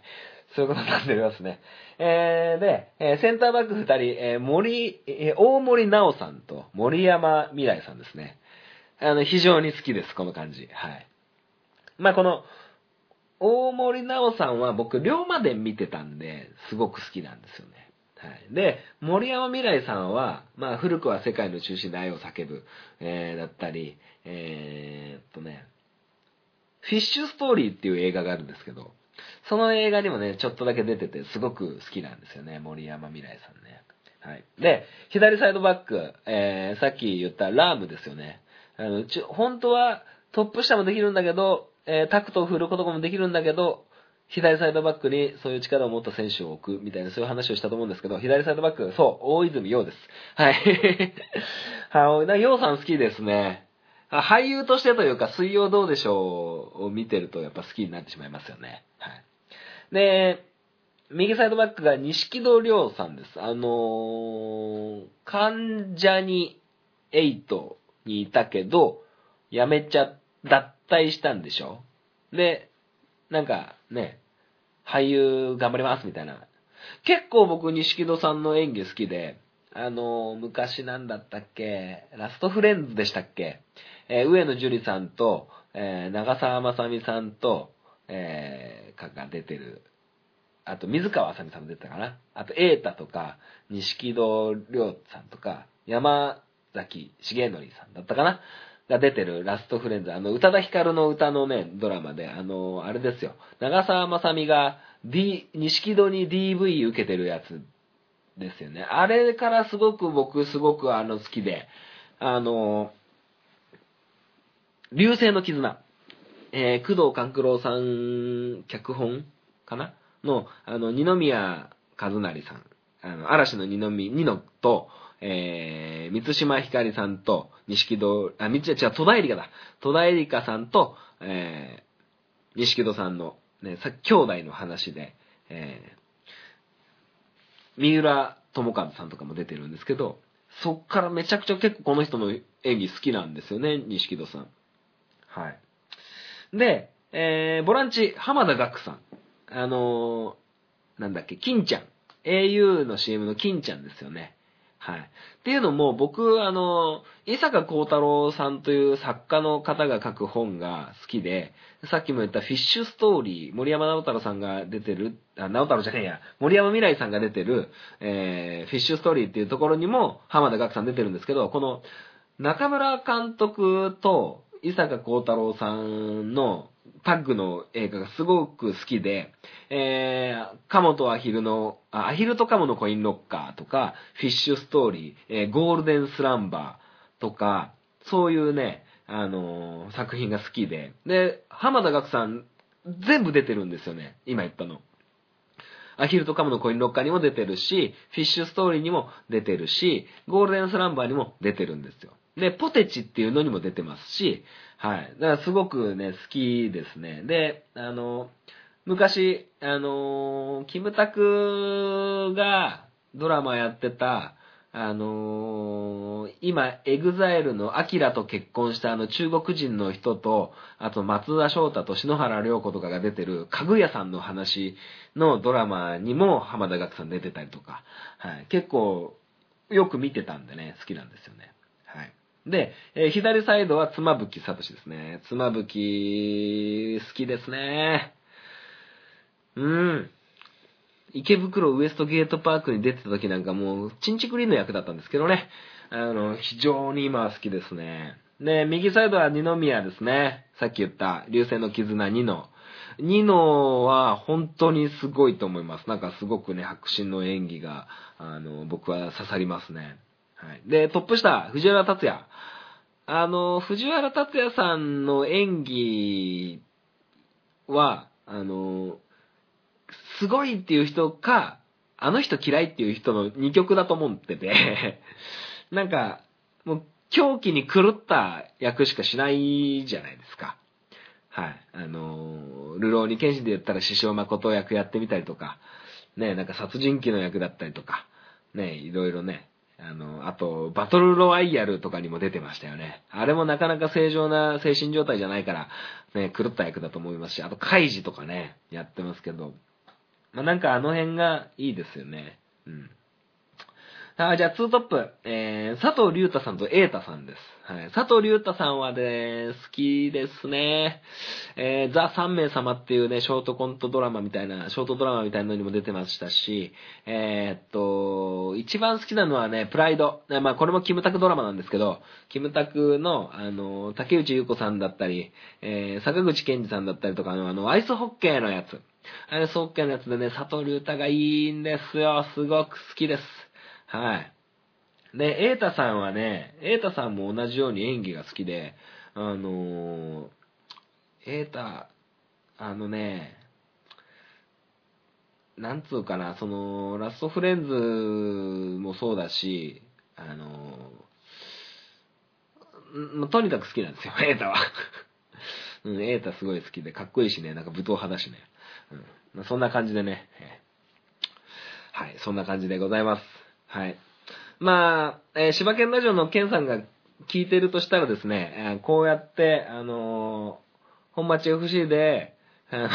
そういうことになっておりますね。えー、で、えー、センターバック二人、えー、森、えー、大森直さんと森山未来さんですね。あの、非常に好きです、この感じ。はい。まあ、この、大森直さんは僕、龍馬伝見てたんで、すごく好きなんですよね。はい。で、森山未来さんは、まあ、古くは世界の中心で愛を叫ぶ、えー、だったり、えー、っとね、フィッシュストーリーっていう映画があるんですけど、その映画にもね、ちょっとだけ出てて、すごく好きなんですよね、森山未来さんね。はい。で、左サイドバック、えー、さっき言ったラームですよね。あの、ち本当はトップ下もできるんだけど、えー、タクトを振ることもできるんだけど、左サイドバックにそういう力を持った選手を置くみたいなそういう話をしたと思うんですけど、左サイドバック、そう、大泉洋です。はい。はい、洋さん好きですね。俳優としてというか、水曜どうでしょうを見てるとやっぱ好きになってしまいますよね。はい。で、右サイドバックが錦戸亮さんです。あのー、関ジャニ8にいたけど、辞めちゃ、脱退したんでしょで、なんかね、俳優頑張りますみたいな。結構僕、錦戸さんの演技好きで、あの、昔なんだったっけ、ラストフレンズでしたっけ、えー、上野樹里さんと、えー、長澤まさみさんと、えー、かが出てるあと、水川あさみさんも出てたかな。あと、瑛太とか、錦戸亮さんとか、山崎重則さんだったかな。が出てるラストフレンズ。あの、宇多田ヒカルの歌のね、ドラマで、あの、あれですよ。長澤まさみが、D、錦戸に DV 受けてるやつですよね。あれからすごく僕、すごくあの、好きで、あの、流星の絆。えー、工藤官九郎さん、脚本かな？の、あの、二宮和也さん、あの、嵐の二宮、二のと、えー、三島ひかりさんと、錦戸、あ、三違う、戸田恵梨香だ。戸田恵梨香さんと、えー、錦戸さんの、ね、さ兄弟の話で、えー、三浦智和さんとかも出てるんですけど、そっからめちゃくちゃ結構この人の演技好きなんですよね、錦戸さん。はい。で、えー、ボランチ、浜田岳さん。あのー、なんだっけ、金ちゃん。au の CM の金ちゃんですよね。はい。っていうのも、僕、あの、伊坂幸太郎さんという作家の方が書く本が好きで、さっきも言ったフィッシュストーリー、森山直太郎さんが出てる、あ、直太郎じゃねえや、森山未来さんが出てる、えー、フィッシュストーリーっていうところにも、浜田岳さん出てるんですけど、この、中村監督と伊坂幸太郎さんのタッグの映画がすごく好きで、えー、カモとアヒルの、アヒルとカモのコインロッカーとか、フィッシュストーリー、えー、ゴールデンスランバーとか、そういうね、あのー、作品が好きで、で、浜田岳さん、全部出てるんですよね、今言ったの。アヒルとカモのコインロッカーにも出てるし、フィッシュストーリーにも出てるし、ゴールデンスランバーにも出てるんですよ。で、ポテチっていうのにも出てますし、はい。だからすごくね、好きですね。で、あの、昔、あの、キムタクがドラマやってた、あのー、今、 EXILE の AKIRA と結婚したあの中国人の人と、あと松田翔太と篠原涼子とかが出てる、かぐやさんの話のドラマにも浜田岳さん出てたりとか、はい。結構、よく見てたんでね、好きなんですよね。はい。で、えー、左サイドは妻夫木聡ですね。妻夫木、好きですね。うん。池袋ウエストゲートパークに出てた時なんかもう、チンチクリーンの役だったんですけどね。あの、非常に今は好きですね。で、右サイドは二宮ですね。さっき言った、流星の絆二の。二のは本当にすごいと思います。なんかすごくね、迫真の演技が、あの、僕は刺さりますね。はい。で、トップ下、藤原達也。あの、藤原達也さんの演技は、あの、すごいっていう人か、あの人嫌いっていう人の二極だと思ってて なんか、もう狂気に狂った役しかしないじゃないですか。はい。あの、ルローニケンシで言ったら獅子王誠役やってみたりとか、ね、なんか殺人鬼の役だったりとか、ね、いろいろね、あの、あと、バトルロワイヤルとかにも出てましたよね。あれもなかなか正常な精神状態じゃないから、ね、狂った役だと思いますし、あと、カイジとかね、やってますけど、まあ、なんかあの辺がいいですよね。うん。あ、じゃあ、ツートップ。えー、佐藤隆太さんと瑛太さんです。はい。佐藤隆太さんはね、好きですね。えー、ザ・三名様っていうね、ショートコントドラマみたいな、ショートドラマみたいなのにも出てましたし、えー、っと、一番好きなのはね、プライド。まあ、これもキムタクドラマなんですけど、キムタクの、あの、竹内優子さんだったり、えー、坂口健二さんだったりとかの、あの、アイスホッケーのやつ。アイスホッケーのやつでね、佐藤隆太がいいんですよ。すごく好きです。はい。で、瑛太さんはね、瑛太さんも同じように演技が好きで、あの瑛太、あのね、なんつうかな、その、ラストフレンズもそうだし、あのー、とにかく好きなんですよ、瑛太は。うん、瑛太すごい好きで、かっこいいしね、なんか武闘派だしね。うん、そんな感じでね、はい、そんな感じでございます。はい。まあ、えー、柴犬ラジオのケンさんが聞いてるとしたらですね、えー、こうやって、あのー、本町 FC で、あの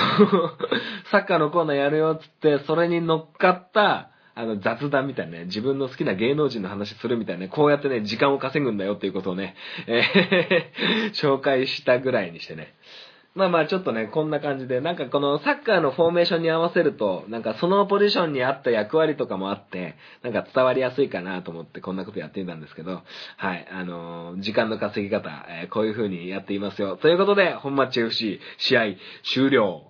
サッカーのコーナーやるよっつって、それに乗っかった、あの、雑談みたいなね、自分の好きな芸能人の話するみたいなね、こうやってね、時間を稼ぐんだよっていうことをね、えー、紹介したぐらいにしてね、まあまあちょっとね、こんな感じで、なんかこのサッカーのフォーメーションに合わせると、なんかそのポジションに合った役割とかもあって、なんか伝わりやすいかなと思ってこんなことやってみたんですけど、はい、あのー、時間の稼ぎ方、えー、こういう風にやっていますよ。ということで、本マッチ FC 試合終了。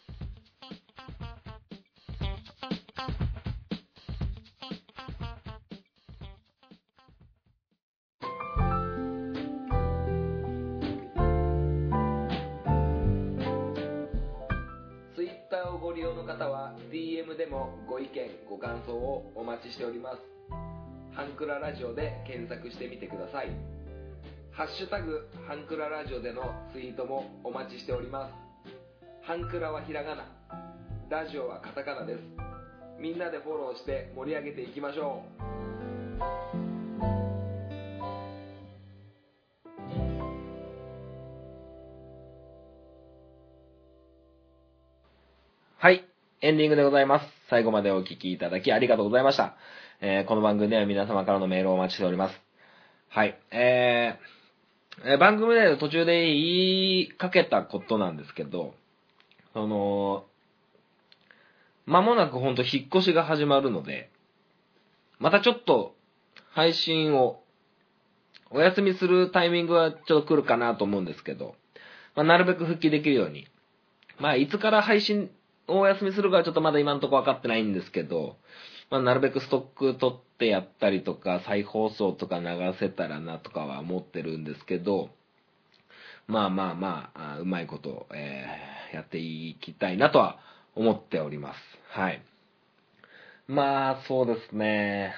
感想をお待ちしております。ハンクララジオで検索してみてください。ハッシュタグ、ハンクララジオでのツイートもお待ちしております。ハンクラはひらがな、ラジオはカタカナです。みんなでフォローして盛り上げていきましょう。はい。エンディングでございます。最後までお聞きいただきありがとうございました。えー、この番組では皆様からのメールをお待ちしております。はい。えー、番組で途中で言いかけたことなんですけど、その、間もなくほんと引っ越しが始まるので、またちょっと配信をお休みするタイミングはちょっと来るかなと思うんですけど、まあ、なるべく復帰できるように、まあ、いつから配信お休みするかはちょっとまだ今んところ分かってないんですけど、まあ、なるべくストック取ってやったりとか、再放送とか流せたらなとかは思ってるんですけど、まあまあまあ、あうまいこと、えー、やっていきたいなとは思っております。はい。まあ、そうですね。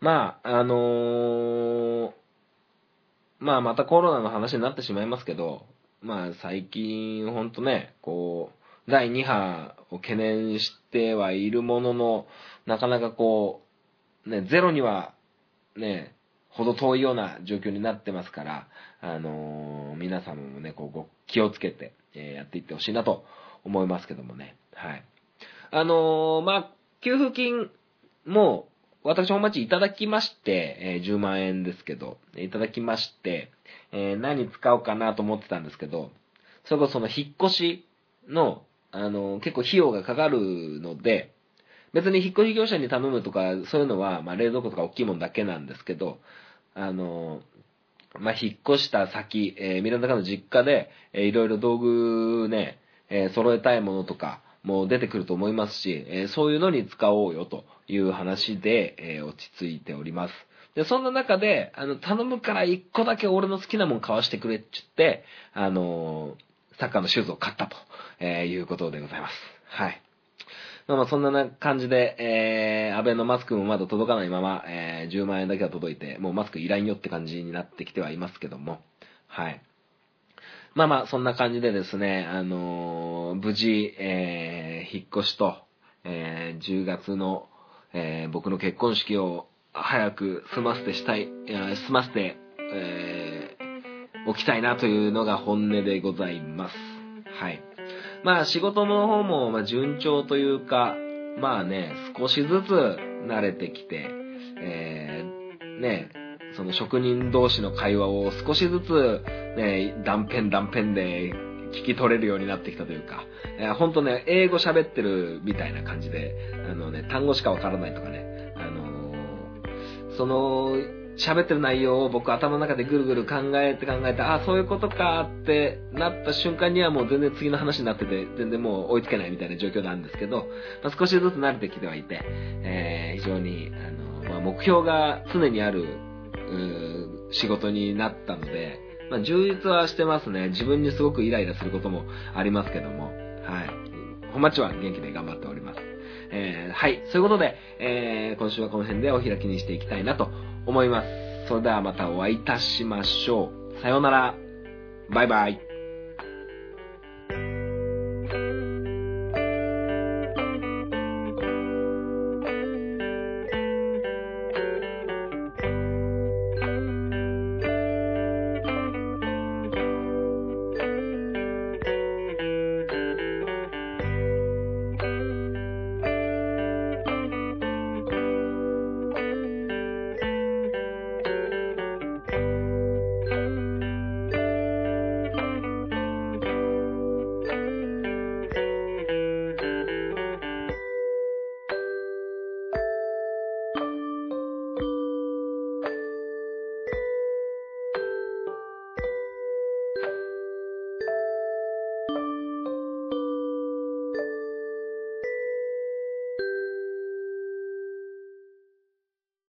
まあ、あのー、まあまたコロナの話になってしまいますけど、まあ最近ほんとね、こう、第2波を懸念してはいるものの、なかなかこう、ね、ゼロには、ね、ほど遠いような状況になってますから、あのー、皆様もね、こう、気をつけて、え、やっていってほしいなと思いますけどもね。はい。あのー、まあ、給付金も、私本町いただきまして、え、10万円ですけど、いただきまして、え、何使おうかなと思ってたんですけど、それこそその引っ越しの、あの、結構費用がかかるので、別に引っ越し業者に頼むとか、そういうのは、まあ、冷蔵庫とか大きいものだけなんですけど、あの、まあ、引っ越した先、えー、ミランダカの実家で、えー、いろいろ道具ね、えー、揃えたいものとか、も出てくると思いますし、えー、そういうのに使おうよという話で、えー、落ち着いております。で、そんな中で、あの、頼むから一個だけ俺の好きなもん買わしてくれって言って、あのーサッカーのシューズを買ったと、えーいうことでございます。はい。まあまあそんな感じで、えー、安倍のマスクもまだ届かないまま、えー、10万円だけは届いて、もうマスクいらんよって感じになってきてはいますけども、はい。まあまあ、そんな感じでですね、あのー無事、えー引っ越しと、えー10月の、えー僕の結婚式を早く済ませてしたい、い済ませて、えーおきたいなというのが本音でございます。はい。まあ仕事の方も、ま順調というか、まあね、少しずつ慣れてきて、えーね、その職人同士の会話を少しずつ、ね、断片断片で聞き取れるようになってきたというか、えーほんとね、英語喋ってるみたいな感じで、あのね、単語しかわからないとかね、あのーその、喋ってる内容を僕頭の中でぐるぐる考えて考えて、あ、そういうことかってなった瞬間にはもう全然次の話になってて、全然もう追いつけないみたいな状況なんですけど、まあ、少しずつ慣れてきてはいて、えー非常に、あの、まあ、目標が常にある、仕事になったので、まあ、充実はしてますね。自分にすごくイライラすることもありますけども、はい。本町は元気で頑張っております。えーはい。そういうことで、えー今週はこの辺でお開きにしていきたいなと思います。それではまたお会いいたしましょう。さようなら。バイバイ。